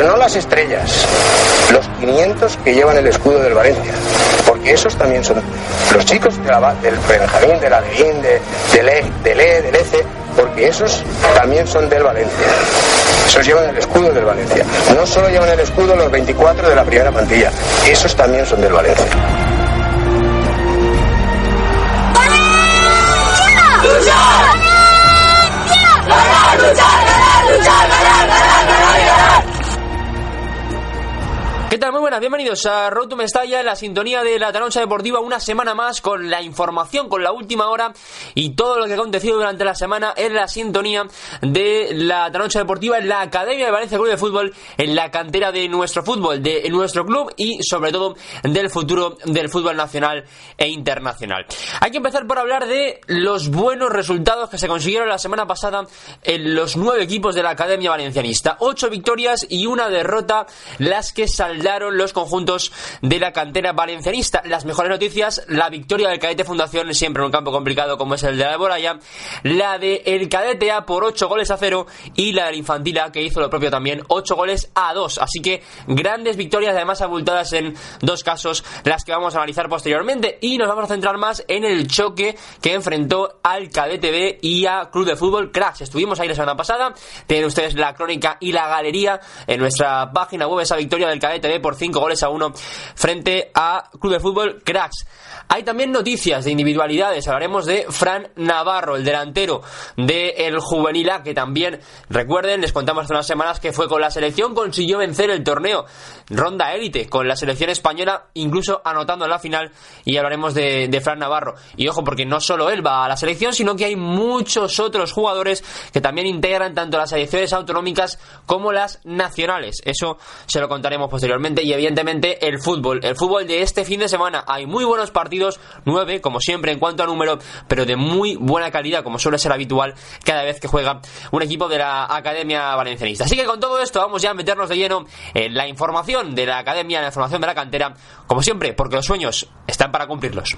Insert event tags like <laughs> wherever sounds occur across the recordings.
pero no las estrellas, los 500 que llevan el escudo del Valencia, porque esos también son los chicos de la, del Benjamín, de la Levín, de, del E, del E, del ECE, porque esos también son del Valencia. Esos llevan el escudo del Valencia. No solo llevan el escudo los 24 de la primera plantilla, esos también son del Valencia. ¿Qué Muy buenas, bienvenidos a Road to Mestalla, en la sintonía de la Taroncha Deportiva, una semana más con la información, con la última hora y todo lo que ha acontecido durante la semana en la sintonía de la Taroncha Deportiva, en la Academia de Valencia Club de Fútbol, en la cantera de nuestro fútbol, de nuestro club y sobre todo del futuro del fútbol nacional e internacional. Hay que empezar por hablar de los buenos resultados que se consiguieron la semana pasada en los nueve equipos de la Academia Valencianista. Ocho victorias y una derrota, las que los conjuntos de la cantera valencianista. Las mejores noticias, la victoria del Cadete Fundación, siempre en un campo complicado como es el de la Boraya, la de el Cadete A por 8 goles a 0 y la del Infantila que hizo lo propio también, 8 goles a 2. Así que grandes victorias, además abultadas en dos casos, las que vamos a analizar posteriormente. Y nos vamos a centrar más en el choque que enfrentó al Cadete B y a Club de Fútbol Crash. Estuvimos ahí la semana pasada, tienen ustedes la crónica y la galería en nuestra página web, esa victoria del Cadete por 5 goles a 1 frente a Club de Fútbol Cracks. Hay también noticias de individualidades. Hablaremos de Fran Navarro, el delantero del Juvenil A, que también, recuerden, les contamos hace unas semanas que fue con la selección, consiguió vencer el torneo ronda élite con la selección española, incluso anotando en la final. Y hablaremos de, de Fran Navarro. Y ojo, porque no solo él va a la selección, sino que hay muchos otros jugadores que también integran tanto las selecciones autonómicas como las nacionales. Eso se lo contaremos posteriormente. Y evidentemente el fútbol. El fútbol de este fin de semana. Hay muy buenos partidos 9, como siempre en cuanto a número, pero de muy buena calidad, como suele ser habitual cada vez que juega un equipo de la Academia Valencianista. Así que con todo esto vamos ya a meternos de lleno en la información de la Academia, la información de la cantera, como siempre, porque los sueños están para cumplirlos.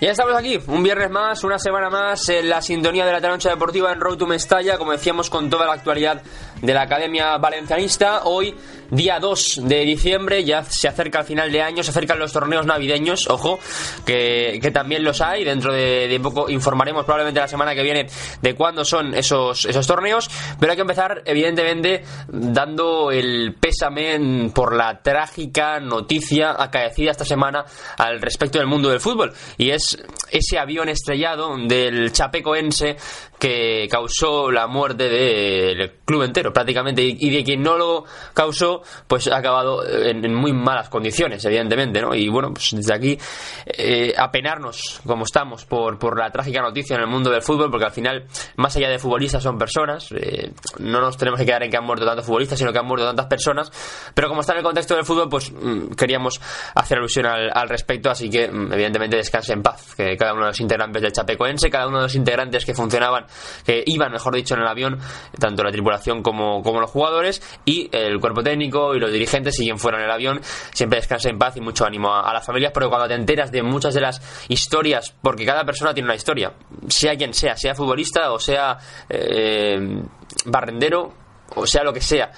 Ya estamos aquí, un viernes más, una semana más, en la sintonía de la Taroncha Deportiva en Road to Mestalla, como decíamos, con toda la actualidad de la Academia Valencianista. Hoy, día 2 de diciembre, ya se acerca el final de año, se acercan los torneos navideños, ojo, que, también los hay. Dentro de, poco informaremos probablemente la semana que viene de cuándo son esos, esos torneos. Pero hay que empezar, evidentemente, dando el pésame por la trágica noticia acaecida esta semana al respecto del mundo del fútbol. Y es ese avión estrellado del Chapecoense que causó la muerte del club entero prácticamente y de quien no lo causó pues ha acabado en, muy malas condiciones evidentemente ¿no? y bueno pues desde aquí eh, apenarnos como estamos por, por la trágica noticia en el mundo del fútbol porque al final más allá de futbolistas son personas eh, no nos tenemos que quedar en que han muerto tantos futbolistas sino que han muerto tantas personas pero como está en el contexto del fútbol pues mm, queríamos hacer alusión al, al respecto así que mm, evidentemente descanse en paz que cada uno de los integrantes del Chapecoense cada uno de los integrantes que funcionaban que iban, mejor dicho, en el avión, tanto la tripulación como, como los jugadores, y el cuerpo técnico y los dirigentes, siguen fuera en el avión, siempre descansa en paz y mucho ánimo a, las familias, porque cuando te enteras de muchas de las historias, porque cada persona tiene una historia, sea quien sea, sea futbolista o sea eh, barrendero, o sea lo que sea,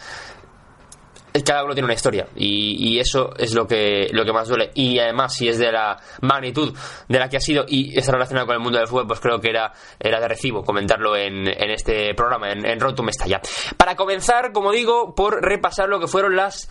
cada uno tiene una historia y, eso es lo que lo que más duele. Y además si es de la magnitud de la que ha sido y está relacionado con el mundo del fútbol pues creo que era era de recibo comentarlo en, en este programa en, en Rotum Estalla para comenzar como digo por repasar lo que fueron las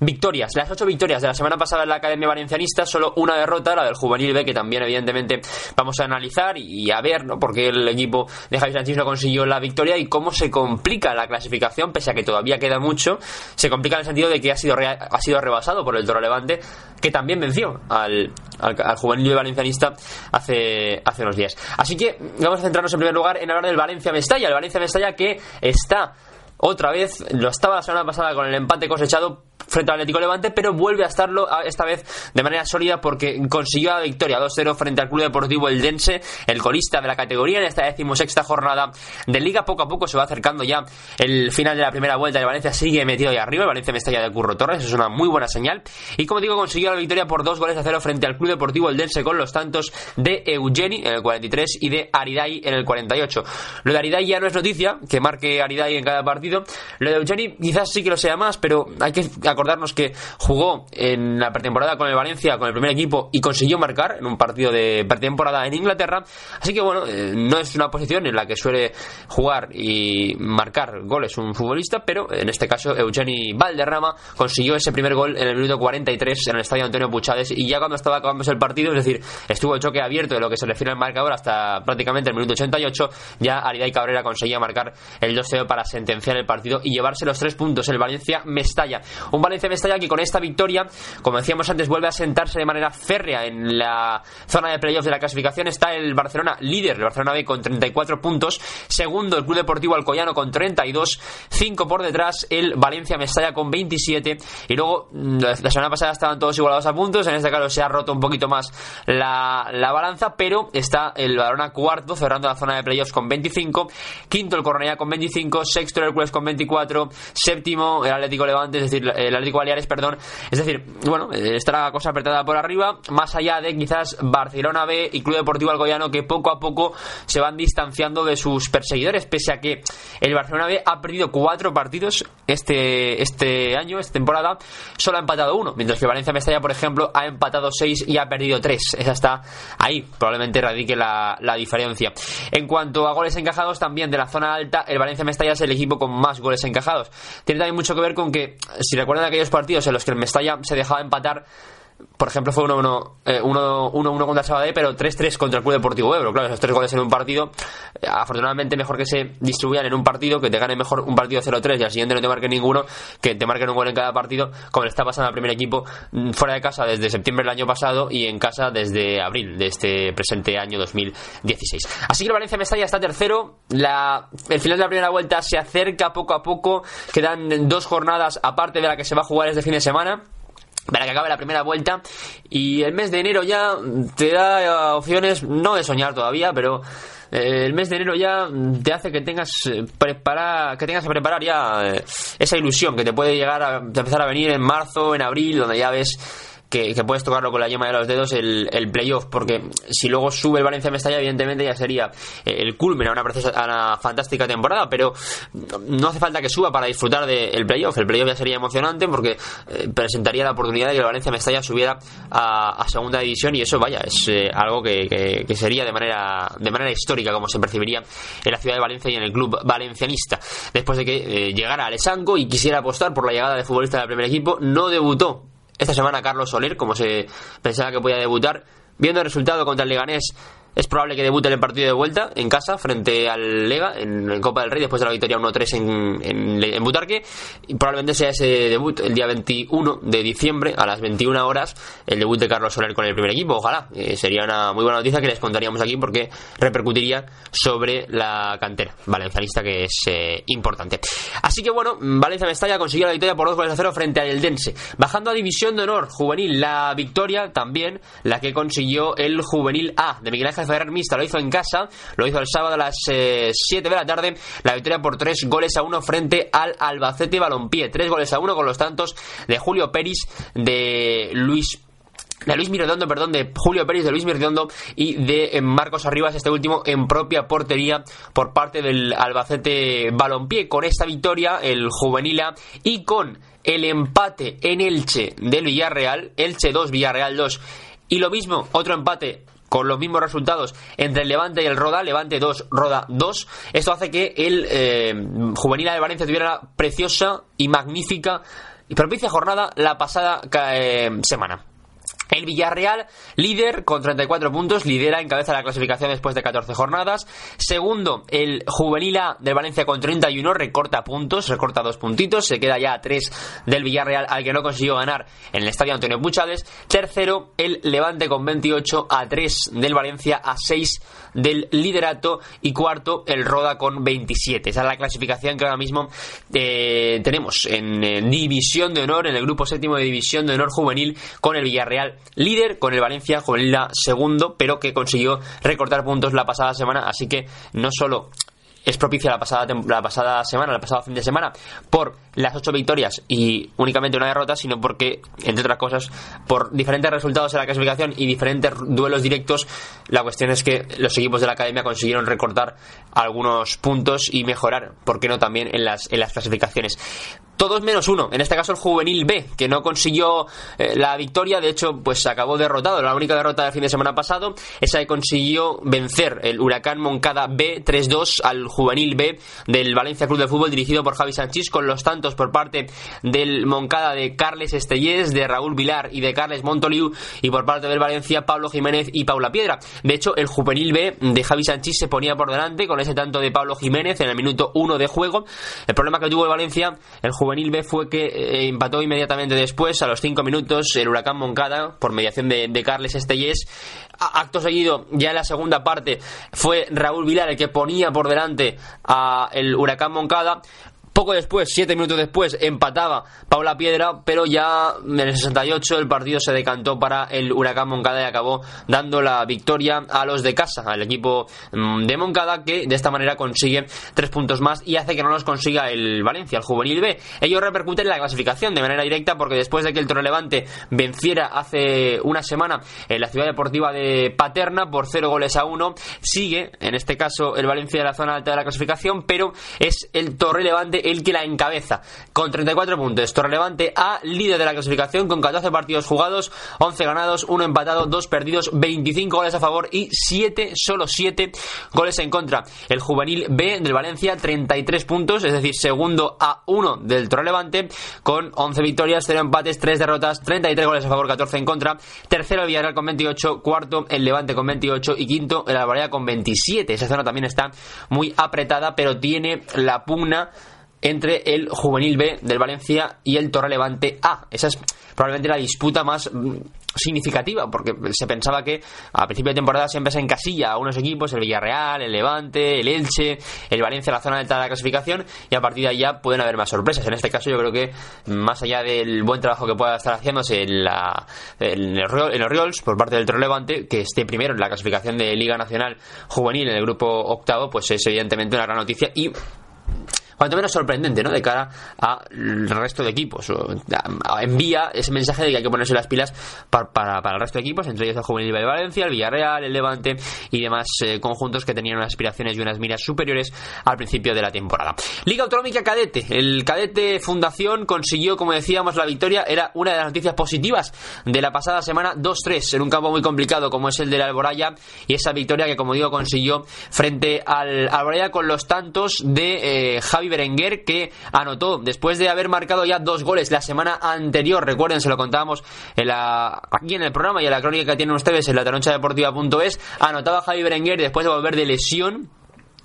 victorias, las ocho victorias de la semana pasada en la Academia Valencianista, solo una derrota, la del Juvenil B, que también evidentemente vamos a analizar y a ver, ¿no? Porque el equipo de Javi Sánchez no consiguió la victoria y cómo se complica la clasificación, pese a que todavía queda mucho, se complica en el sentido de que ha sido, ha sido rebasado por el Toro Levante, que también venció al, al, Juvenil Valencianista hace, hace unos días. Así que vamos a centrarnos en primer lugar en hablar del Valencia Mestalla, el Valencia Mestalla que está otra vez, lo estaba la semana pasada con el empate cosechado frente al Atlético Levante, pero vuelve a estarlo esta vez de manera sólida porque consiguió la victoria 2-0 frente al Club Deportivo Eldense, el colista de la categoría en esta decimosexta jornada de Liga. Poco a poco se va acercando ya el final de la primera vuelta de Valencia, sigue metido ahí arriba. El Valencia me estalla de Curro Torres, es una muy buena señal. Y como digo, consiguió la victoria por dos goles a cero frente al Club Deportivo Eldense con los tantos de Eugeni en el 43 y de Aridai en el 48. Lo de Aridai ya no es noticia, que marque Aridai en cada partido. Lo de Eugeni quizás sí que lo sea más, pero hay que acordarnos que jugó en la pretemporada con el Valencia, con el primer equipo, y consiguió marcar en un partido de pretemporada en Inglaterra. Así que bueno, eh, no es una posición en la que suele jugar y marcar goles un futbolista, pero en este caso Eugeni Valderrama consiguió ese primer gol en el minuto 43 en el estadio Antonio Puchades y ya cuando estaba acabándose el partido, es decir, estuvo el choque abierto de lo que se refiere al marcador hasta prácticamente el minuto 88, ya Aridai Cabrera conseguía marcar el 2-0 para sentenciar el partido y llevarse los tres puntos. El Valencia-Mestalla. Un Valencia-Mestalla que con esta victoria, como decíamos antes, vuelve a sentarse de manera férrea en la zona de playoff de la clasificación. Está el Barcelona líder, el Barcelona B con 34 puntos. Segundo, el Club Deportivo Alcoyano con 32. 5 por detrás, el Valencia-Mestalla con 27. Y luego, mm, la semana pasada estaban todos igualados a puntos. En este caso se ha roto un poquito más la, la balanza, pero está el Barcelona cuarto, cerrando la zona de playoffs con 25. Quinto, el Cornellá con 25. Sexto, el Hércules con 24. Séptimo, el Atlético Levante, es decir, el Atlético Baleares, perdón. Es decir, bueno, está la cosa apretada por arriba. Más allá de quizás Barcelona B y Club Deportivo Alcoyano que poco a poco se van distanciando de sus perseguidores, pese a que el Barcelona B ha perdido cuatro partidos este, este año, esta temporada, solo ha empatado uno, mientras que Valencia Mestalla, por ejemplo, ha empatado seis y ha perdido tres. Esa está ahí, probablemente radique la, la diferencia. En cuanto a goles encajados, también de la zona alta, el Valencia Mestalla es el equipo con más goles encajados. Tiene también mucho que ver con que, si recuerdan aquellos partidos en los que el Mestalla se dejaba empatar por ejemplo, fue 1-1 eh, contra el Sabadell, pero 3-3 contra el Club Deportivo Ebro. Claro, esos tres goles en un partido, eh, afortunadamente mejor que se distribuyan en un partido, que te gane mejor un partido 0-3 y al siguiente no te marque ninguno, que te marquen un gol en cada partido, como le está pasando al primer equipo mm, fuera de casa desde septiembre del año pasado y en casa desde abril de este presente año 2016. Así que el Valencia Mestalla está tercero, la, el final de la primera vuelta se acerca poco a poco, quedan dos jornadas aparte de la que se va a jugar este fin de semana para que acabe la primera vuelta. Y el mes de enero ya te da opciones no de soñar todavía pero eh, el mes de enero ya te hace que tengas eh, preparar que tengas que preparar ya eh, esa ilusión que te puede llegar a empezar a venir en marzo en abril donde ya ves que, puedes tocarlo con la yema de los dedos el, el playoff, porque si luego sube el Valencia Mestalla, evidentemente ya sería eh, el culmen a una, fantástica temporada, pero no hace falta que suba para disfrutar del playoff. El playoff ya sería emocionante porque eh, presentaría la oportunidad de que el Valencia Mestalla subiera a, segunda división y eso, vaya, es eh, algo que, que, sería de manera, de manera histórica como se percibiría en la ciudad de Valencia y en el club valencianista. Después de que llegara Alessanco y quisiera apostar por la llegada de futbolista del primer equipo, no debutó esta semana Carlos Soler, como se pensaba que podía debutar, viendo el resultado contra el Leganés es probable que debute en el partido de vuelta en casa frente al Lega en, Copa del Rey después de la victoria 1-3 en, en, Butarque. Y probablemente sea ese debut el día 21 de diciembre a las 21 horas el debut de Carlos Soler con el primer equipo. Ojalá. Eh, sería una muy buena noticia que les contaríamos aquí porque repercutiría sobre la cantera valencianista que es eh, importante. Así que bueno Valencia Mestalla consiguió la victoria por 2 goles a 0 frente al Eldense. Bajando a División de Honor juvenil la victoria también la que consiguió el juvenil A de Miguel Ángel Lo hizo en casa, lo hizo el sábado a las 7 eh, de la tarde, la victoria por 3 goles a 1 frente al Albacete Balompié, 3 goles a 1 con los tantos de Julio Peris, de Luis de Luis Mirredondo, perdón, de Julio Pérez, de Luis Mirredondo y de eh, Marcos Arribas, este último en propia portería por parte del Albacete Balompié. Con esta victoria, el Juvenila y con el empate en Elche del Villarreal, Elche 2, Villarreal 2, y lo mismo, otro empate con los mismos resultados entre el Levante y el Roda, Levante 2, Roda 2. Esto hace que el eh, juvenil de Valencia tuviera una preciosa y magnífica y propicia jornada la pasada eh, semana. El Villarreal, líder con 34 puntos, lidera, encabeza la clasificación después de 14 jornadas. Segundo, el Juvenil A del Valencia con 31, recorta puntos, recorta dos puntitos, se queda ya a 3 del Villarreal al que no consiguió ganar en el estadio Antonio Puchades. Tercero, el Levante con 28, a 3 del Valencia, a 6 del liderato. Y cuarto, el Roda con 27. Esa es la clasificación que ahora mismo eh, tenemos en, en División de Honor, en el grupo séptimo de División de Honor Juvenil, con el Villarreal líder, con el Valencia juvenil segundo, pero que consiguió recortar puntos la pasada semana, así que no solo es propicia la pasada, la pasada semana, el pasado fin de semana, por las ocho victorias y únicamente una derrota, sino porque, entre otras cosas, por diferentes resultados en la clasificación y diferentes duelos directos, la cuestión es que los equipos de la academia consiguieron recortar algunos puntos y mejorar, ¿por qué no también en las, en las clasificaciones? Todos menos uno. En este caso el juvenil B, que no consiguió eh, la victoria, de hecho, pues acabó derrotado. La única derrota del fin de semana pasado, esa que consiguió vencer el Huracán Moncada B 3-2 al juvenil B del Valencia Club de Fútbol dirigido por Javi Sánchez, con los tantos por parte del Moncada de Carles Estellés, de Raúl Vilar y de Carles Montoliu, y por parte del Valencia Pablo Jiménez y Paula Piedra. De hecho, el juvenil B de Javi Sánchez se ponía por delante con ese tanto de Pablo Jiménez en el minuto 1 de juego. El problema que tuvo el Valencia, el B fue que eh, empató inmediatamente después, a los 5 minutos, el Huracán Moncada, por mediación de, de Carles Estellés. Acto seguido, ya en la segunda parte, fue Raúl Vilar el que ponía por delante a el Huracán Moncada. Poco después, siete minutos después, empataba Paula Piedra, pero ya en el 68 el partido se decantó para el Huracán Moncada y acabó dando la victoria a los de casa, al equipo mm, de Moncada, que de esta manera consigue tres puntos más y hace que no los consiga el Valencia, el Juvenil B. Ello repercute en la clasificación de manera directa porque después de que el Torrelevante venciera hace una semana en la ciudad deportiva de Paterna por cero goles a uno, sigue, en este caso, el Valencia de la zona alta de la clasificación, pero es el Torrelevante el que la encabeza con 34 puntos. Torrelevante A, líder de la clasificación con 14 partidos jugados, 11 ganados, 1 empatado, 2 perdidos, 25 goles a favor y 7, solo 7 goles en contra. El juvenil B del Valencia, 33 puntos, es decir, segundo a 1 del Torrelevante con 11 victorias, 0 empates, 3 derrotas, 33 goles a favor, 14 en contra. Tercero el Villarreal con 28, cuarto el Levante con 28 y quinto el Alvarado con 27. Esa zona también está muy apretada, pero tiene la pugna entre el Juvenil B del Valencia y el Torre Levante A. Esa es probablemente la disputa más mm, significativa, porque se pensaba que a principio de temporada siempre se encasilla a unos equipos, el Villarreal, el Levante, el Elche, el Valencia, la zona alta de la clasificación, y a partir de ya pueden haber más sorpresas. En este caso yo creo que más allá del buen trabajo que pueda estar haciéndose en, la, en, los Riols por parte del Torre Levante, que esté primero en la clasificación de Liga Nacional Juvenil en el grupo octavo, pues es evidentemente una gran noticia y cuanto menos sorprendente, ¿no? De cara al resto de equipos. envía ese mensaje de que hay que ponerse las pilas para, para, el resto de equipos, entre ellos el Juvenil de Valencia, el Villarreal, el Levante y demás eh, conjuntos que tenían unas aspiraciones y unas miras superiores al principio de la temporada. Liga Autonómica Cadete. El Cadete Fundación consiguió, como decíamos, la victoria. Era una de las noticias positivas de la pasada semana 2-3 en un campo muy complicado como es el de la Alboraya y esa victoria que, como digo, consiguió frente al Alboraya con los tantos de eh, Berenguer que anotó después de haber marcado ya dos goles la semana anterior. Recuerden, se lo contábamos en la, aquí en el programa y en la crónica que tienen ustedes en la deportiva.es. Anotaba Javi Berenguer después de volver de lesión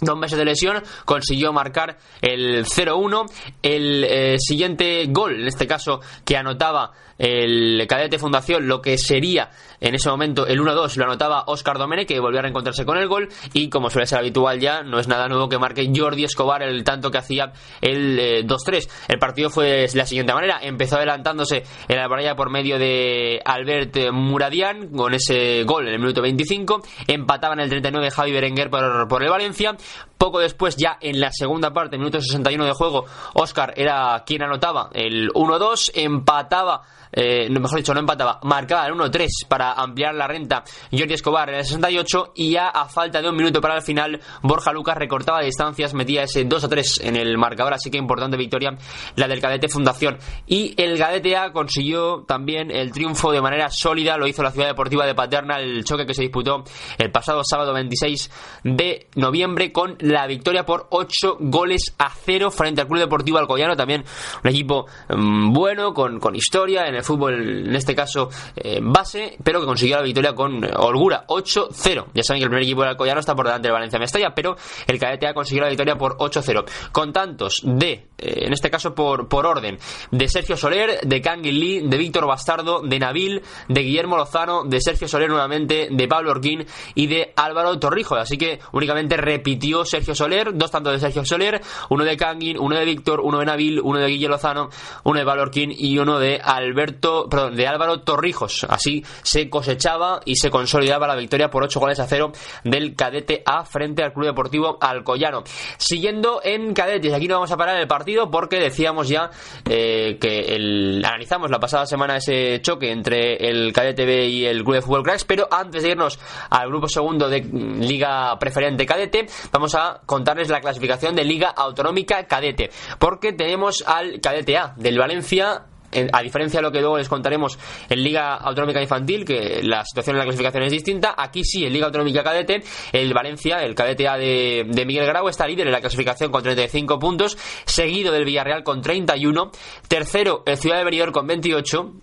dos meses de lesión, consiguió marcar el 0-1. El eh, siguiente gol, en este caso, que anotaba el cadete Fundación, lo que sería en ese momento el 1-2 lo anotaba Oscar Domene, que volvió a reencontrarse con el gol. Y como suele ser habitual ya, no es nada nuevo que marque Jordi Escobar el tanto que hacía el 2-3. Eh, el partido fue de la siguiente manera: empezó adelantándose en la batalla por medio de Albert Muradian con ese gol en el minuto 25. Empataba en el 39 Javi Berenguer por el Valencia. Poco después, ya en la segunda parte, minuto 61 de juego, Oscar era quien anotaba el 1-2, empataba eh, mejor dicho, no empataba, marcaba el 1-3 para ampliar la renta Jordi Escobar en el 68 y ya a falta de un minuto para el final, Borja Lucas recortaba distancias, metía ese 2-3 en el marcador, así que importante victoria la del Cadete Fundación. Y el Cadete A consiguió también el triunfo de manera sólida, lo hizo la Ciudad Deportiva de Paterna, el choque que se disputó el pasado sábado 26 de noviembre con la victoria por 8 goles a 0 frente al Club Deportivo Alcoyano, también un equipo mm, bueno, con, con, historia en el fútbol, en este caso eh, base, pero que consiguió la victoria con eh, holgura, 8-0. Ya saben que el primer equipo del Alcoyano está por delante del Valencia Mestalla, pero el cadete ha conseguido la victoria por 8-0, con tantos de, eh, en este caso por, por orden, de Sergio Soler, de Kangin Lee, de Víctor Bastardo, de Nabil, de Guillermo Lozano, de Sergio Soler nuevamente, de Pablo Orquín y de Álvaro Torrijos. Así que únicamente repitió Sergio Soler, dos tantos de Sergio Soler, uno de Kangin, uno de Víctor, uno de Nabil, uno de Guillermo Lozano, uno de Pablo Orquín y uno de Alberto, perdón, de Álvaro Torrijos. Así se cosechaba y se consolidaba la victoria por 8 goles a 0 del cadete A frente al Club Deportivo Alcoyano. Siguiendo en cadetes, aquí no vamos a parar el partido porque decíamos ya eh, que el, analizamos la pasada semana ese choque entre el cadete B y el Club de Fútbol Cracks, pero antes de irnos al grupo segundo de Liga Preferente Cadete, vamos a contarles la clasificación de Liga Autonómica Cadete, porque tenemos al cadete A del Valencia a diferencia de lo que luego les contaremos en Liga Autonómica Infantil, que la situación en la clasificación es distinta, aquí sí, en Liga Autonómica Cadete, el Valencia, el cadete A de, Miguel Grau, está líder en la clasificación con 35 puntos, seguido del Villarreal con 31, tercero el Ciudad de Benidorm con 28,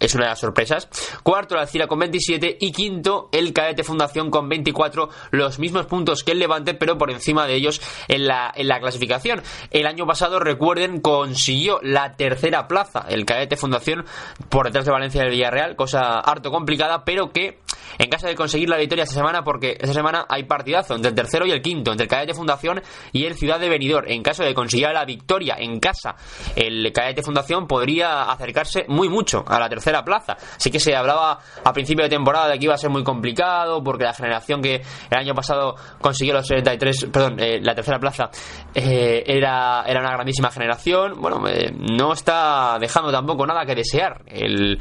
es una de las sorpresas. Cuarto, la Alcira con 27 y quinto, el Cadete Fundación con 24, los mismos puntos que el Levante, pero por encima de ellos en la, en la clasificación. El año pasado, recuerden, consiguió la tercera plaza, el Cadete Fundación, por detrás de Valencia y el Villarreal, cosa harto complicada, pero que en caso de conseguir la victoria esta semana, porque esta semana hay partidazo entre el tercero y el quinto, entre el Cadete Fundación y el Ciudad de Benidorm. En caso de conseguir la victoria en casa, el Cadete Fundación podría acercarse muy mucho a la tercera plaza. Así que se hablaba a principio de temporada de que iba a ser muy complicado, porque la generación que el año pasado consiguió los 73, perdón, eh, la tercera plaza, eh, era, era una grandísima generación. Bueno, eh, no está dejando tampoco nada que desear. El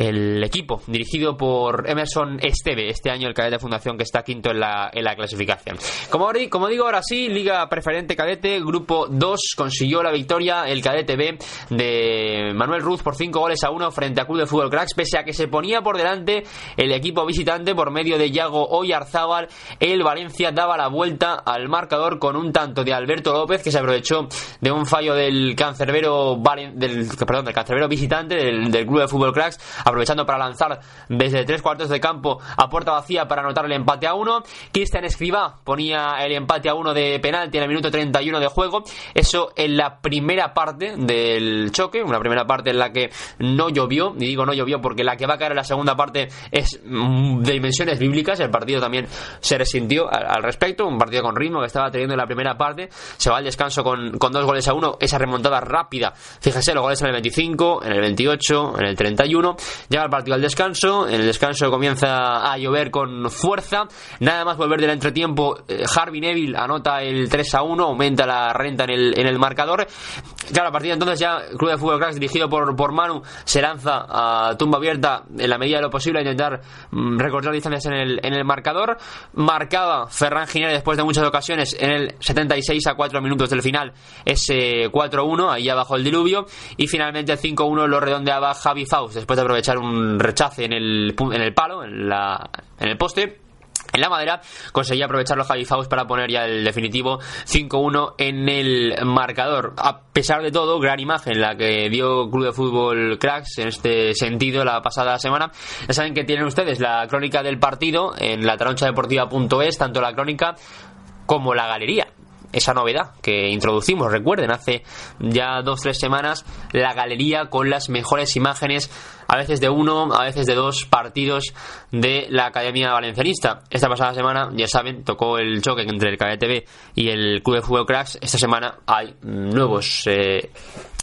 el equipo dirigido por Emerson Esteve, este año el cadete de fundación que está quinto en la, en la clasificación. Como, como digo, ahora sí, Liga Preferente Cadete, Grupo 2 consiguió la victoria el cadete B de Manuel Ruz por 5 goles a 1 frente a Club de Fútbol Cracks, pese a que se ponía por delante el equipo visitante por medio de Yago Oyarzábal, el Valencia daba la vuelta al marcador con un tanto de Alberto López que se aprovechó de un fallo del cancerbero del, perdón, del cancerbero visitante del, del Club de Fútbol Cracks aprovechando para lanzar desde tres cuartos de campo a puerta vacía para anotar el empate a uno. Cristian Escribá ponía el empate a uno de penalti en el minuto 31 de juego. Eso en la primera parte del choque, una primera parte en la que no llovió, y digo no llovió porque la que va a caer en la segunda parte es mm, de dimensiones bíblicas. El partido también se resintió al respecto, un partido con ritmo que estaba teniendo en la primera parte. Se va al descanso con, con dos goles a uno, esa remontada rápida. Fíjense, los goles en el 25, en el 28, en el 31 Llega el partido al descanso, en el descanso comienza a llover con fuerza, nada más volver del entretiempo, eh, Harvey Neville anota el 3 a 1, aumenta la renta en el, en el marcador. Claro, a partir de entonces ya el Club de Fútbol Cracks dirigido por, por Manu se lanza a tumba abierta en la medida de lo posible a intentar mm, recortar distancias en el, en el marcador. Marcaba Ferran Ginera después de muchas ocasiones en el 76 a 4 minutos del final ese 4-1, ahí abajo el diluvio, y finalmente el 5-1 lo redondeaba Javi Faust después de aprovechar un rechace en el, en el palo, en, la, en el poste. En la madera conseguía aprovechar los Javi Faust para poner ya el definitivo 5-1 en el marcador. A pesar de todo, gran imagen la que dio Club de Fútbol Cracks en este sentido la pasada semana. Ya saben que tienen ustedes la crónica del partido en la deportiva.es, tanto la crónica como la galería esa novedad que introducimos. Recuerden, hace ya dos tres semanas la galería con las mejores imágenes, a veces de uno, a veces de dos partidos de la Academia Valencianista. Esta pasada semana, ya saben, tocó el choque entre el KTV y el Club de Fútbol Cracks. Esta semana hay nuevos eh,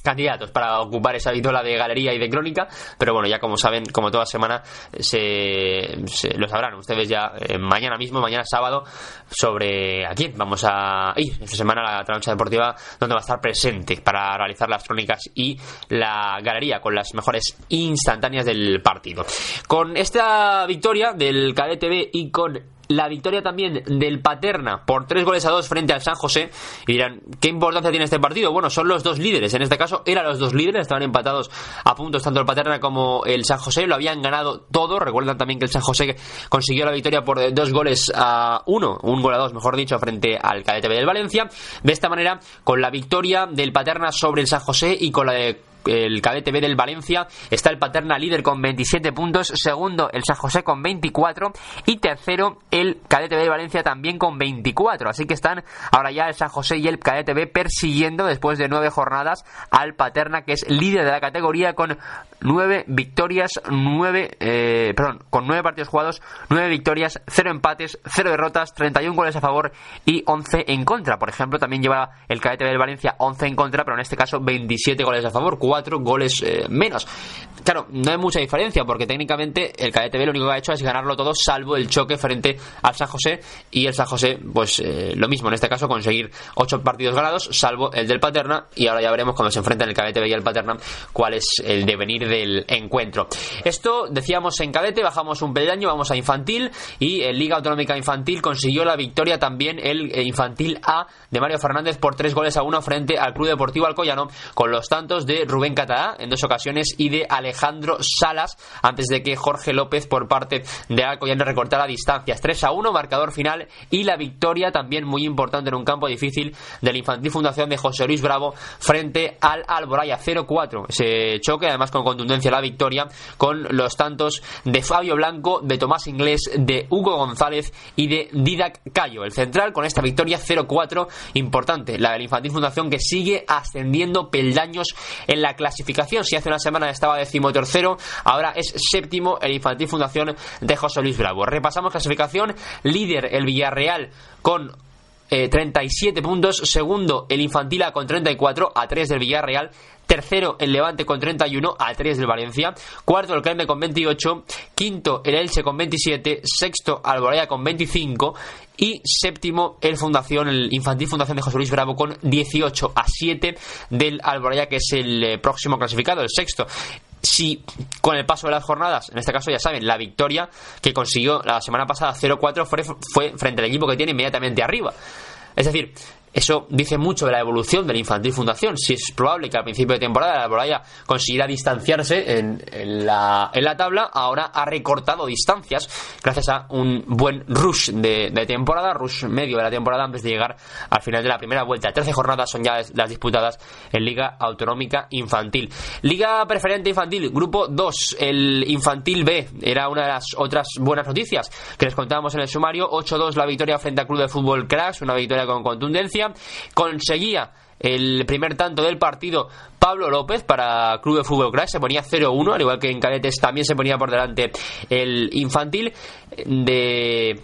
candidatos para ocupar esa vitola de galería y de crónica, pero bueno, ya como saben, como toda semana, se, lo sabrán ustedes ya eh, mañana mismo, mañana sábado, sobre a quién vamos a ir esta semana a la trancha deportiva, donde va a estar presente para realizar las crónicas y la galería con las mejores instantáneas del partido. Con esta victoria del KDTV y con la victoria también del Paterna por tres goles a dos frente al San José. Y dirán, ¿qué importancia tiene este partido? Bueno, son los dos líderes. En este caso, eran los dos líderes, estaban empatados a puntos tanto el Paterna como el San José. Lo habían ganado todo. Recuerdan también que el San José consiguió la victoria por dos goles a uno, un gol a dos, mejor dicho, frente al KDTV del Valencia. De esta manera, con la victoria del Paterna sobre el San José y con la de el cadete B del Valencia. Está el Paterna líder con 27 puntos. Segundo, el San José con 24. Y tercero, el cadete B del Valencia también con 24. Así que están ahora ya el San José y el cadete B persiguiendo después de nueve jornadas al Paterna, que es líder de la categoría con nueve victorias, nueve, eh, perdón, con nueve partidos jugados, nueve victorias, cero empates, cero derrotas, 31 goles a favor y 11 en contra. Por ejemplo, también lleva el cadete B del Valencia 11 en contra, pero en este caso 27 goles a favor, goles eh, menos. Claro, no hay mucha diferencia porque técnicamente el KDTV lo único que ha hecho es ganarlo todo salvo el choque frente al San José y el San José pues eh, lo mismo en este caso conseguir 8 partidos ganados salvo el del Paterna y ahora ya veremos cuando se enfrentan el KDTV y el Paterna cuál es el devenir del encuentro. Esto decíamos en cadete, bajamos un peldaño, vamos a infantil y en Liga Autonómica Infantil consiguió la victoria también el eh, infantil A de Mario Fernández por 3 goles a 1 frente al Club Deportivo Alcoyano con los tantos de Rubén Rubén en dos ocasiones y de Alejandro Salas antes de que Jorge López por parte de Alcoyano recortara distancias. 3 a 1, marcador final y la victoria también muy importante en un campo difícil de la Infantil Fundación de José Luis Bravo frente al Alboraya 0-4. Se choque además con contundencia la victoria con los tantos de Fabio Blanco, de Tomás Inglés, de Hugo González y de Didac Cayo. El central con esta victoria 0-4 importante, la de la Infantil Fundación que sigue ascendiendo peldaños en la clasificación. Si hace una semana estaba decimotercero, ahora es séptimo el Infantil Fundación de José Luis Bravo. Repasamos clasificación. Líder el Villarreal con 37 eh, puntos. Segundo, el Infantil A con 34, a 3 del Villarreal. Tercero, el Levante con 31, a 3 del Valencia. Cuarto, el Creme con 28. Quinto, el Elche con 27. Sexto, Alboraya con 25. Y séptimo, el Fundación, el Infantil Fundación de José Luis Bravo con 18 a 7 del Alboraya, que es el eh, próximo clasificado, el sexto si con el paso de las jornadas, en este caso ya saben, la victoria que consiguió la semana pasada 0-4 fue, fue frente al equipo que tiene inmediatamente arriba. Es decir, eso dice mucho de la evolución de la Infantil Fundación. Si es probable que al principio de temporada la Alboraya consiguiera distanciarse en, la, en, la, tabla, ahora ha recortado distancias gracias a un buen rush de, temporada, rush medio de la temporada antes de llegar al final de la primera vuelta. 13 jornadas son ya las disputadas en Liga Autonómica Infantil. Liga Preferente Infantil, Grupo 2, el Infantil B, era una de las otras buenas noticias que les contábamos en el sumario. 8-2 la victoria frente al Club de Fútbol Cracks, una victoria con contundencia conseguía el primer tanto del partido Pablo López para Club de Fútbol Crash se ponía 0-1 al igual que en cadetes también se ponía por delante el infantil de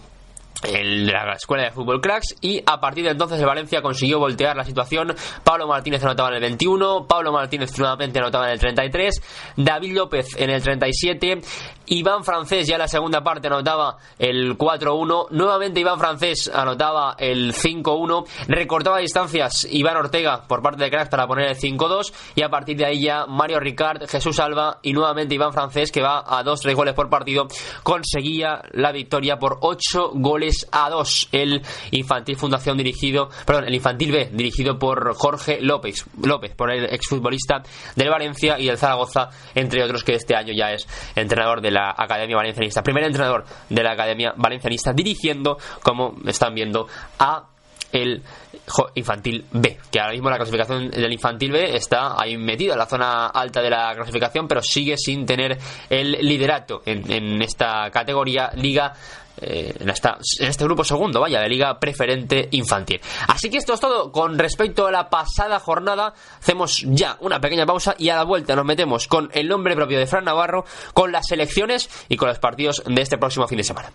la escuela de fútbol cracks y a partir de entonces el Valencia consiguió voltear la situación. Pablo Martínez anotaba en el 21 Pablo Martínez nuevamente anotaba en el 33 David López en el 37 Iván Francés ya en la segunda parte anotaba el 4-1 nuevamente Iván Francés anotaba el 5-1 recortaba distancias Iván Ortega por parte de cracks para poner el 5-2 y a partir de ahí ya Mario Ricard Jesús Alba y nuevamente Iván Francés que va a 2-3 goles por partido conseguía la victoria por 8 goles a 2 el Infantil Fundación dirigido, perdón, el Infantil B dirigido por Jorge López, López, por el exfutbolista del Valencia y del Zaragoza, entre otros que este año ya es entrenador de la Academia Valencianista, primer entrenador de la Academia Valencianista dirigiendo, como están viendo, a el infantil B, que ahora mismo la clasificación del infantil B está ahí metido en la zona alta de la clasificación, pero sigue sin tener el liderato en, en esta categoría liga eh, en, esta, en este grupo segundo, vaya, de Liga Preferente Infantil. Así que esto es todo con respecto a la pasada jornada. Hacemos ya una pequeña pausa y a la vuelta nos metemos con el nombre propio de Fran Navarro, con las selecciones y con los partidos de este próximo fin de semana.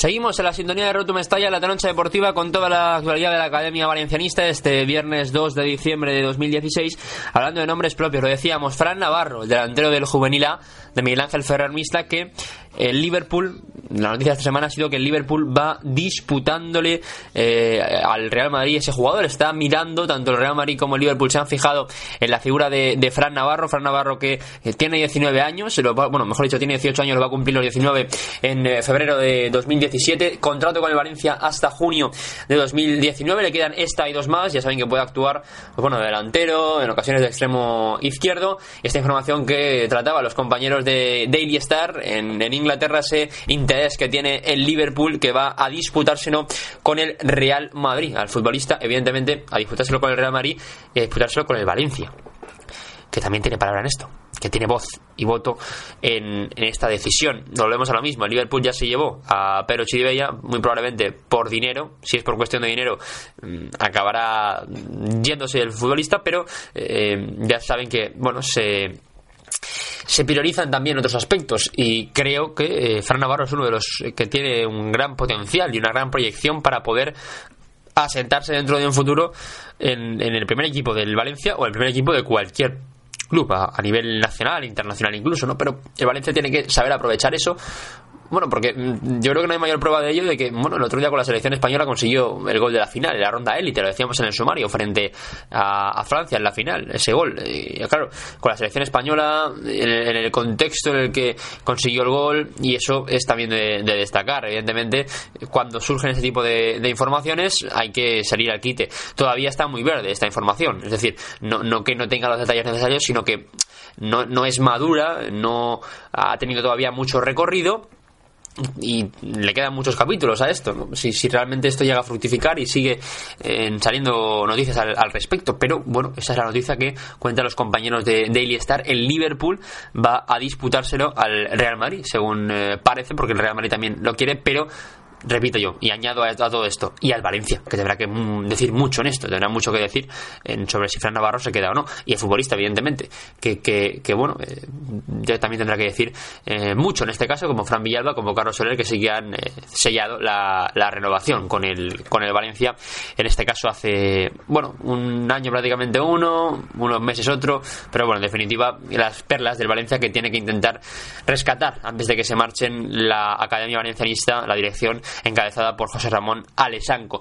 Seguimos en la sintonía de Rotum Estalla, la noche deportiva, con toda la actualidad de la Academia Valencianista este viernes 2 de diciembre de 2016. Hablando de nombres propios, lo decíamos, Fran Navarro, el delantero del Juvenil A, de Miguel Ángel Ferrer Mista, que el Liverpool la noticia de esta semana ha sido que el Liverpool va disputándole eh, al Real Madrid ese jugador. Está mirando, tanto el Real Madrid como el Liverpool se han fijado en la figura de, Fran Navarro. Fran Navarro que tiene 19 años, bueno, mejor dicho, tiene 18 años, lo va a cumplir los 19 en eh, febrero de 2017. Contrato con el Valencia hasta junio de 2019. Le quedan esta y dos más. Ya saben que puede actuar, pues bueno, delantero, en ocasiones de extremo izquierdo. Esta información que trataba los compañeros de Daily Star en Inglaterra se interesa que tiene el Liverpool que va a disputárselo con el Real Madrid. Al futbolista, evidentemente, a disputárselo con el Real Madrid y a disputárselo con el Valencia. Que también tiene palabra en esto, que tiene voz y voto en, esta decisión. Volvemos a lo mismo. El Liverpool ya se llevó a Pero Chiribella, muy probablemente por dinero. Si es por cuestión de dinero, mm, acabará yéndose el futbolista, pero eh, ya saben que, bueno, se se priorizan también otros aspectos y creo que eh, Fran Navarro es uno de los que tiene un gran potencial y una gran proyección para poder asentarse dentro de un futuro en, el primer equipo del Valencia o el primer equipo de cualquier club a, a, nivel nacional, internacional incluso, ¿no? Pero el Valencia tiene que saber aprovechar eso bueno, porque mm, yo creo que no hay mayor prueba de ello de que, bueno, el otro día con la selección española consiguió el gol de la final, en la ronda élite, lo decíamos en el sumario, frente a, Francia en la final, ese gol. Y claro, con la selección española, en el, contexto en el que consiguió el gol, y eso es también de, destacar, evidentemente, cuando surgen ese tipo de, informaciones hay que salir al quite. Todavía está muy verde esta información, es decir, no, no que no tenga los detalles necesarios, sino que no, no es madura, no ha tenido todavía mucho recorrido y le quedan muchos capítulos a esto, si, si, realmente esto llega a fructificar y sigue eh, saliendo noticias al, respecto. Pero bueno, esa es la noticia que cuentan los compañeros de Daily Star. El Liverpool va a disputárselo al Real Madrid, según eh, parece, porque el Real Madrid también lo quiere, pero repito yo, y añado a, todo esto, y al Valencia, que tendrá que mm, decir mucho en esto, tendrá mucho que decir en, sobre si Fran Navarro se queda o no, y el futbolista, evidentemente, que, que, bueno, eh, también tendrá que decir eh, mucho en este caso, como Fran Villalba, como Carlos Soler, que sí han eh, sellado la, la, renovación con el, con el Valencia, en este caso hace, bueno, un año prácticamente uno, unos meses otro, pero bueno, en definitiva, las perlas del Valencia que tiene que intentar rescatar antes de que se marchen la Academia Valencianista, la dirección encabezada por José Ramón Alesanco.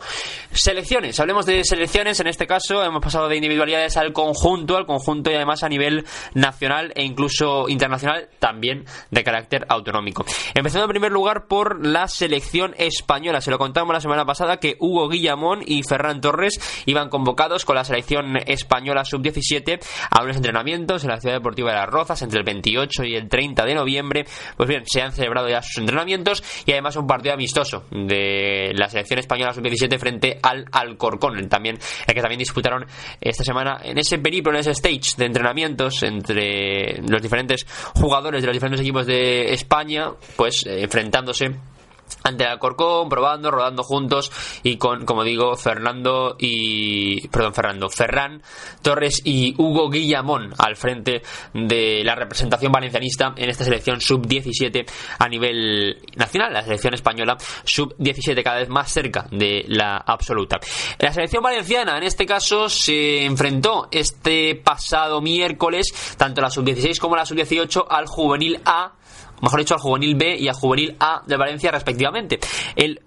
Selecciones, hablemos de selecciones, en este caso hemos pasado de individualidades al conjunto, al conjunto y además a nivel nacional e incluso internacional, también de carácter autonómico. Empezando en primer lugar por la selección española, se lo contamos la semana pasada que Hugo Guillamón y Ferran Torres iban convocados con la selección española sub-17 a unos entrenamientos en la Ciudad Deportiva de Las Rozas entre el 28 y el 30 de noviembre. Pues bien, se han celebrado ya sus entrenamientos y además un partido amistoso de la selección española sub-17 frente al Alcorcón, también, el que también disputaron esta semana en ese periplo, en ese stage de entrenamientos entre los diferentes jugadores de los diferentes equipos de España, pues eh, enfrentándose ante el Alcorcón, probando, rodando juntos y con, como digo, Fernando y. Perdón, Fernando, Ferran Torres y Hugo Guillamón al frente de la representación valencianista en esta selección sub-17 a nivel nacional, la selección española sub-17 cada vez más cerca de la absoluta. La selección valenciana, en este caso, se enfrentó este pasado miércoles, tanto la sub-16 como la sub-18, al juvenil A mejor dicho, al juvenil B y al juvenil A de Valencia respectivamente. El,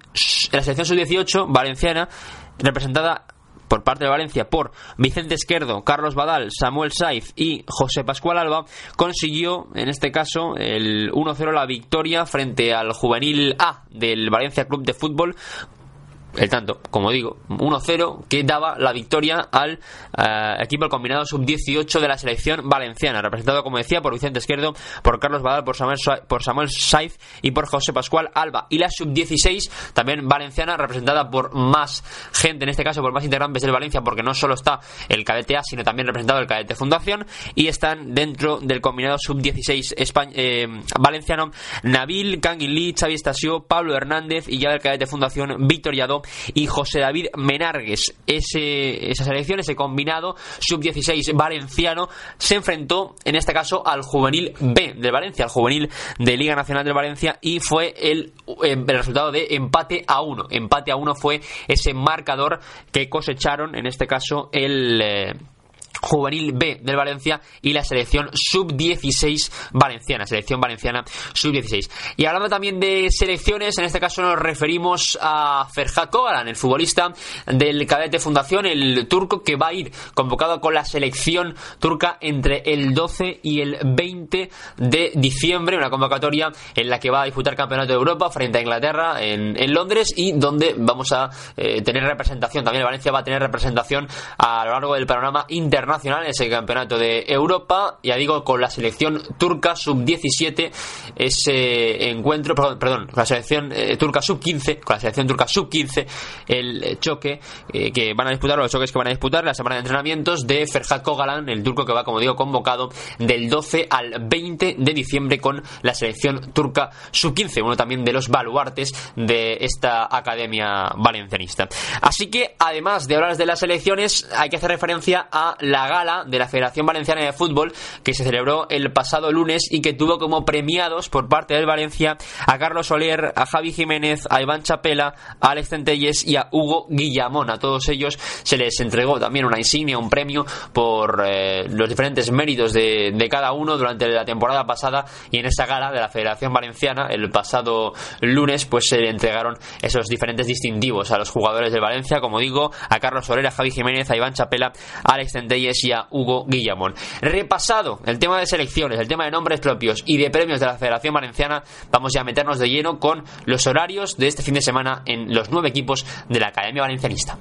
la selección sub-18 valenciana, representada por parte de Valencia por Vicente Esquerdo, Carlos Badal, Samuel Saiz y José Pascual Alba, consiguió en este caso el 1-0 la victoria frente al juvenil A del Valencia Club de Fútbol el tanto, como digo, 1-0 que daba la victoria al eh, equipo combinado sub-18 de la selección valenciana, representado, como decía, por Vicente Esquerdo, por Carlos Badal, por Samuel, por Saiz y por José Pascual Alba. Y la sub-16, también valenciana, representada por más gente, en este caso por más integrantes del Valencia, porque no solo está el cadete A, sino también representado el cadete Fundación, y están dentro del combinado sub-16 eh, valenciano Nabil, Canguilí, Xavi Estasio, Pablo Hernández y ya del cadete Fundación Víctor Yadó y José David Menargues. Ese, esa selección, ese combinado sub-16 valenciano, se enfrentó en este caso al juvenil B de Valencia, al juvenil de Liga Nacional de Valencia y fue el, eh, el resultado de empate a uno. Empate a uno fue ese marcador que cosecharon en este caso el... Eh, juvenil B del Valencia y la selección sub-16 valenciana, selección valenciana sub-16. Y hablando también de selecciones, en este caso nos referimos a Ferhat Kogalan, el futbolista del Cadete Fundación, el turco que va a ir convocado con la selección turca entre el 12 y el 20 de diciembre, una convocatoria en la que va a disputar Campeonato de Europa frente a Inglaterra en, Londres y donde vamos a eh, tener representación, también Valencia va a tener representación a lo largo del panorama internacional en ese Campeonato de Europa, ya digo, con la selección turca sub-17, ese encuentro, perdón, perdón con la selección eh, turca sub-15, con la selección turca sub-15, el choque eh, que van a disputar, los choques que van a disputar, la semana de entrenamientos de Ferhat Kogalan, el turco que va, como digo, convocado del 12 al 20 de diciembre con la selección turca sub-15, uno también de los baluartes de esta academia valencianista. Así que, además de hablar de las elecciones, hay que hacer referencia a la gala de la Federación Valenciana de Fútbol que se celebró el pasado lunes y que tuvo como premiados por parte del Valencia a Carlos Soler, a Javi Jiménez, a Iván Chapela, a Alex Centelles y a Hugo Guillamón. A todos ellos se les entregó también una insignia, un premio por eh, los diferentes méritos de, de cada uno durante la temporada pasada y en esa gala de la Federación Valenciana el pasado lunes pues se le entregaron esos diferentes distintivos a los jugadores del Valencia, como digo, a Carlos Soler, a Javi Jiménez, a Iván Chapela, a Alex Centelles y a Hugo Guillamón. Repasado el tema de selecciones, el tema de nombres propios y de premios de la Federación Valenciana, vamos ya a meternos de lleno con los horarios de este fin de semana en los nueve equipos de la Academia Valencianista.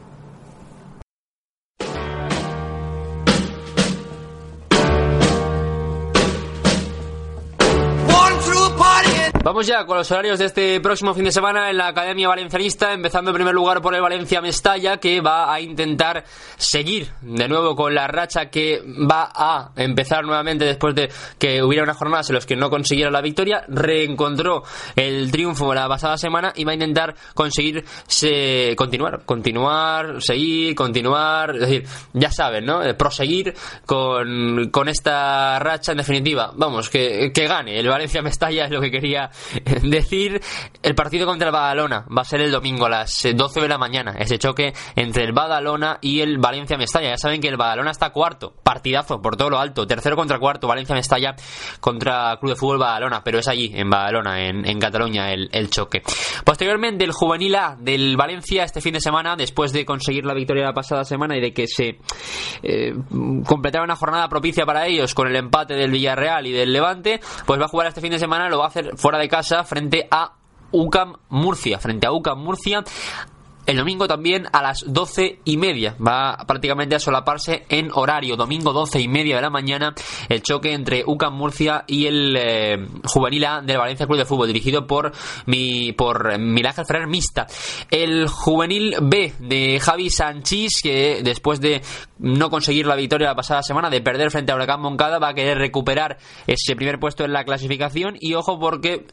Vamos ya con los horarios de este próximo fin de semana en la Academia Valencianista, empezando en primer lugar por el Valencia Mestalla, que va a intentar seguir de nuevo con la racha que va a empezar nuevamente después de que hubiera unas jornadas en las que no consiguiera la victoria, reencontró el triunfo la pasada semana y va a intentar conseguir continuar, continuar, seguir, continuar, es decir, ya saben, ¿no? Eh, proseguir con, con esta racha en definitiva. Vamos, que, que gane. El Valencia Mestalla es lo que quería <laughs> decir el partido contra el Badalona. Va a ser el domingo a las 12 eh, de la mañana. Ese choque entre el Badalona y el Valencia Mestalla. Ya saben que el Badalona está cuarto. Partidazo por todo lo alto. Tercero contra cuarto. Valencia Mestalla contra Club de Fútbol Badalona. Pero es allí, en Badalona, en, Cataluña, el, choque. Posteriormente, el juvenil A del Valencia este fin de semana, después de conseguir la victoria la pasada semana y de que se eh, completara una jornada propicia para ellos con el empate del Villarreal y del Levante, pues va a jugar este fin de semana. Lo va a hacer fuera de casa frente a UCAM Murcia, frente a UCAM Murcia el domingo también a las doce y media. Va prácticamente a solaparse en horario. Domingo doce y media de la mañana. El choque entre UCAM Murcia y el eh, juvenil A del Valencia Club de Fútbol, dirigido por mi por Milagro Ferrer Mista. El juvenil B de Javi Sanchís, que después de no conseguir la victoria la pasada semana, de perder frente a Huracán Moncada, va a querer recuperar ese primer puesto en la clasificación. Y ojo porque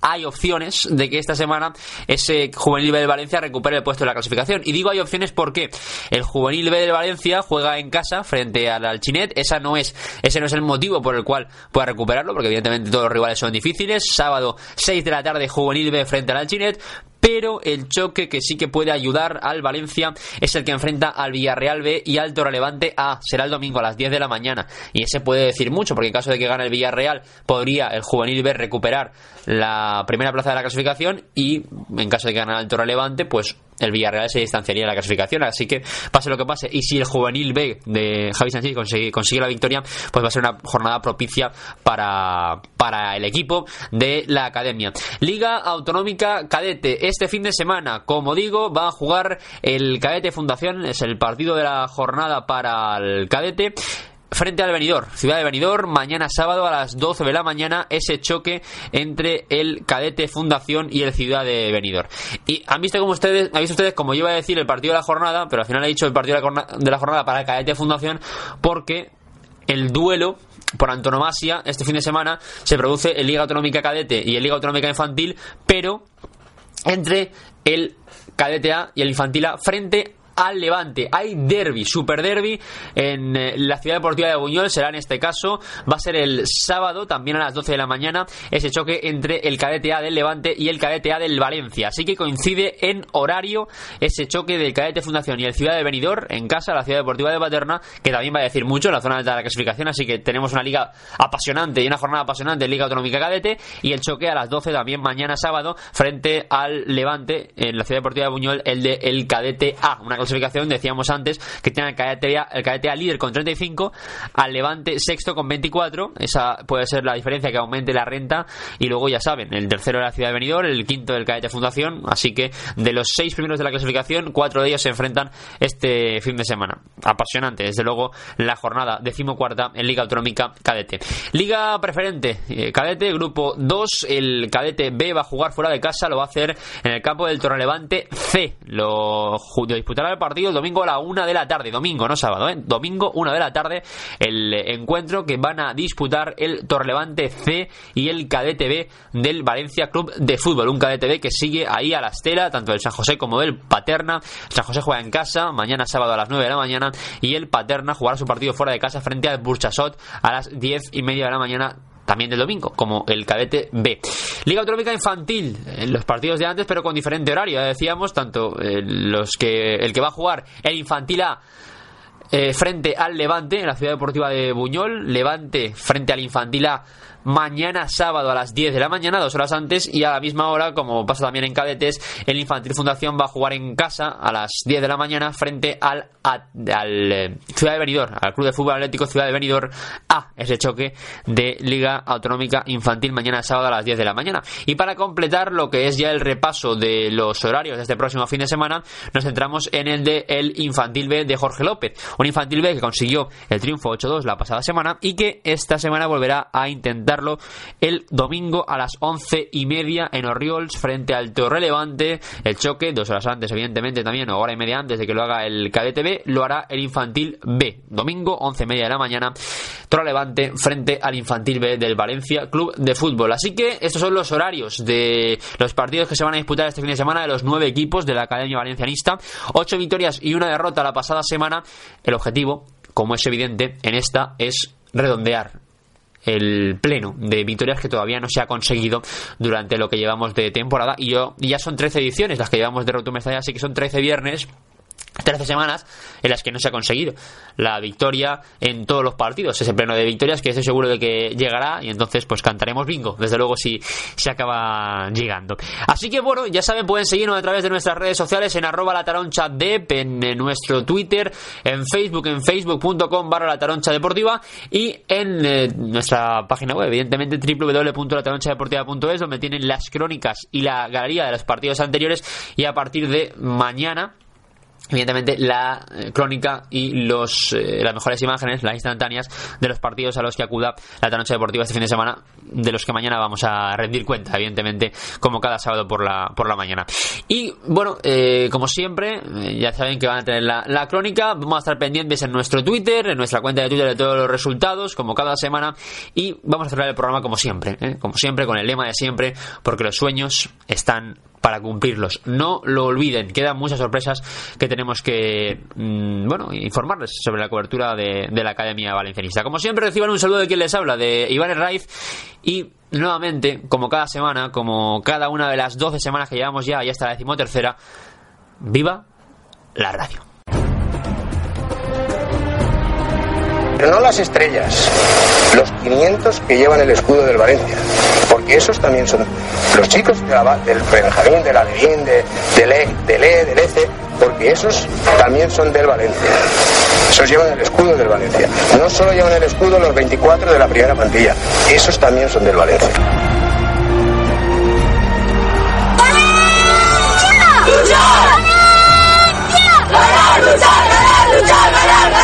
hay opciones de que esta semana ese juvenil B de Valencia recupere el puesto de la clasificación. Y digo hay opciones porque el juvenil B de Valencia juega en casa frente al Alchinet. Esa no es, ese no es el motivo por el cual pueda recuperarlo, porque evidentemente todos los rivales son difíciles. Sábado 6 de la tarde juvenil B frente al Alchinet pero el choque que sí que puede ayudar al Valencia es el que enfrenta al Villarreal B y al Torrelevante A. Será el domingo a las 10 de la mañana. Y ese puede decir mucho, porque en caso de que gane el Villarreal, podría el juvenil B recuperar la primera plaza de la clasificación y en caso de que gane el pues el Villarreal se distanciaría de la clasificación. Así que pase lo que pase. Y si el juvenil B de Javi Sánchez consigue, la victoria, pues va a ser una jornada propicia para, para el equipo de la academia. Liga Autonómica Cadete. Este fin de semana, como digo, va a jugar el Cadete Fundación. Es el partido de la jornada para el Cadete frente al Benidorm, ciudad de Benidorm, mañana sábado a las 12 de la mañana, ese choque entre el Cadete Fundación y el Ciudad de Benidorm. Y han visto como ustedes, han visto ustedes como yo iba a decir el partido de la jornada, pero al final he dicho el partido de la jornada para el Cadete Fundación porque el duelo por antonomasia este fin de semana se produce en Liga Autonómica Cadete y en Liga Autonómica Infantil, pero entre el Cadete A y el Infantil A frente al Levante. Hay derby, super derby en eh, la ciudad deportiva de Buñol, será en este caso, va a ser el sábado, también a las 12 de la mañana, ese choque entre el cadete A del Levante y el cadete A del Valencia. Así que coincide en horario ese choque del cadete Fundación y el Ciudad de Benidorm en casa, la ciudad deportiva de Paterna, que también va a decir mucho en la zona de la clasificación, así que tenemos una liga apasionante y una jornada apasionante en Liga Autonómica Cadete y el choque a las 12 también mañana sábado frente al Levante en la ciudad deportiva de Buñol, el de el cadete A, una clasificación decíamos antes que tiene el cadete el cadete A líder con 35, al Levante sexto con 24, esa puede ser la diferencia que aumente la renta y luego ya saben, el tercero de la ciudad de Benidorm, el quinto del cadete Fundación, así que de los seis primeros de la clasificación, cuatro de ellos se enfrentan este fin de semana. Apasionante, desde luego, la jornada decimocuarta en Liga Autonómica Cadete. Liga preferente, eh, Cadete, grupo 2, el Cadete B va a jugar fuera de casa, lo va a hacer en el campo del Torrelevante C. Lo, lo disputará el partido domingo a la una de la tarde, domingo, no sábado, ¿eh? domingo una de la tarde, el encuentro que van a disputar el Torrelevante C y el Cadete B del Valencia Club de Fútbol. Un Cadete B que sigue ahí a la estela, tanto del San José como del Paterna. San José juega en casa, mañana sábado a las 9 de la mañana, y el Paterna jugará su partido fuera de casa frente al Burchasot a las 10 y media de la mañana también del domingo, como el cadete B. Liga Autonómica Infantil, en los partidos de antes, pero con diferente horario. Ya decíamos, tanto eh, los que el que va a jugar el Infantil A eh, frente al Levante en la ciudad deportiva de Buñol, Levante frente al Infantil A mañana sábado a las 10 de la mañana, dos horas antes, y a la misma hora, como pasa también en cadetes, el Infantil Fundación va a jugar en casa a las 10 de la mañana frente al, al eh, Ciudad de Benidorm, al Club de Fútbol Atlético Ciudad de Benidorm A, ese choque de Liga Autonómica Infantil mañana sábado a las 10 de la mañana. Y para completar lo que es ya el repaso de los horarios de este próximo fin de semana, nos centramos en el de el Infantil B de Jorge López, un Infantil B que consiguió el triunfo 8-2 la pasada semana y que esta semana volverá a intentar el domingo a las once y media en Oriols frente al Torrelevante. El choque, dos horas antes, evidentemente también, o hora y media antes de que lo haga el cadete B, lo hará el infantil B. Domingo, once y media de la mañana, Torrelevante frente al infantil B del Valencia Club de Fútbol. Así que estos son los horarios de los partidos que se van a disputar este fin de semana de los nueve equipos de la Academia Valencianista. Ocho victorias y una derrota la pasada semana. El objetivo, como es evidente, en esta es redondear el pleno de victorias que todavía no se ha conseguido durante lo que llevamos de temporada. Y yo ya son 13 ediciones las que llevamos de Rotum así que son 13 viernes 13 semanas en las que no se ha conseguido la victoria en todos los partidos, ese pleno de victorias que estoy seguro de que llegará y entonces pues cantaremos bingo, desde luego si se acaba llegando. Así que bueno, ya saben, pueden seguirnos a través de nuestras redes sociales en arroba la taroncha en nuestro Twitter, en Facebook, en facebook.com barra la taroncha deportiva y en eh, nuestra página web, evidentemente www.lataronchadeportiva.es donde tienen las crónicas y la galería de los partidos anteriores y a partir de mañana evidentemente la eh, crónica y los eh, las mejores imágenes, las instantáneas de los partidos a los que acuda la noche deportiva este fin de semana, de los que mañana vamos a rendir cuenta, evidentemente, como cada sábado por la por la mañana. Y bueno, eh, como siempre, ya saben que van a tener la, la, crónica, vamos a estar pendientes en nuestro Twitter, en nuestra cuenta de Twitter de todos los resultados, como cada semana, y vamos a cerrar el programa como siempre, como siempre, con el lema de siempre, porque los sueños están para cumplirlos. No lo olviden, quedan muchas sorpresas que tenemos que mm, bueno informarles sobre la cobertura de, la Academia Valencianista. Como siempre, reciban un saludo de quien les habla, de Iván Raiz, y nuevamente, como cada semana, como cada una de las 12 semanas que llevamos ya, y hasta la decimotercera, viva la radio. Pero no las estrellas, los 500 que llevan el escudo del Valencia, porque esos también son los chicos de la, del Benjamín, de de, del E, del E, del ECE, porque esos también son del Valencia. Esos llevan el escudo del Valencia. No solo llevan el escudo los 24 de la primera plantilla, esos también son del Valencia. ¡Valencia! ¡Valencia! ¡Valencia!